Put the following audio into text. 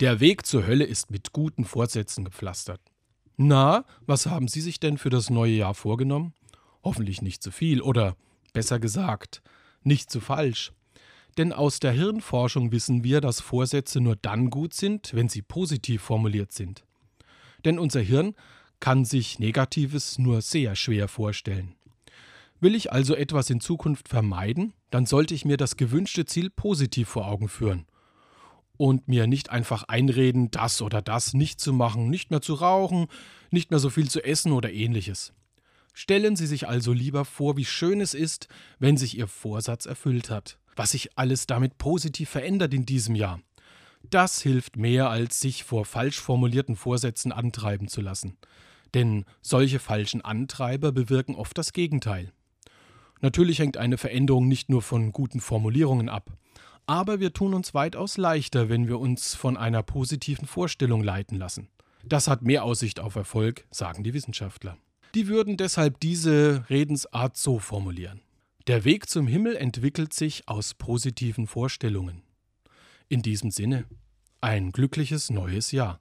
Der Weg zur Hölle ist mit guten Vorsätzen gepflastert. Na, was haben Sie sich denn für das neue Jahr vorgenommen? Hoffentlich nicht zu viel oder besser gesagt, nicht zu falsch. Denn aus der Hirnforschung wissen wir, dass Vorsätze nur dann gut sind, wenn sie positiv formuliert sind. Denn unser Hirn kann sich Negatives nur sehr schwer vorstellen. Will ich also etwas in Zukunft vermeiden, dann sollte ich mir das gewünschte Ziel positiv vor Augen führen und mir nicht einfach einreden, das oder das nicht zu machen, nicht mehr zu rauchen, nicht mehr so viel zu essen oder ähnliches. Stellen Sie sich also lieber vor, wie schön es ist, wenn sich Ihr Vorsatz erfüllt hat was sich alles damit positiv verändert in diesem Jahr. Das hilft mehr, als sich vor falsch formulierten Vorsätzen antreiben zu lassen. Denn solche falschen Antreiber bewirken oft das Gegenteil. Natürlich hängt eine Veränderung nicht nur von guten Formulierungen ab, aber wir tun uns weitaus leichter, wenn wir uns von einer positiven Vorstellung leiten lassen. Das hat mehr Aussicht auf Erfolg, sagen die Wissenschaftler. Die würden deshalb diese Redensart so formulieren. Der Weg zum Himmel entwickelt sich aus positiven Vorstellungen. In diesem Sinne, ein glückliches neues Jahr.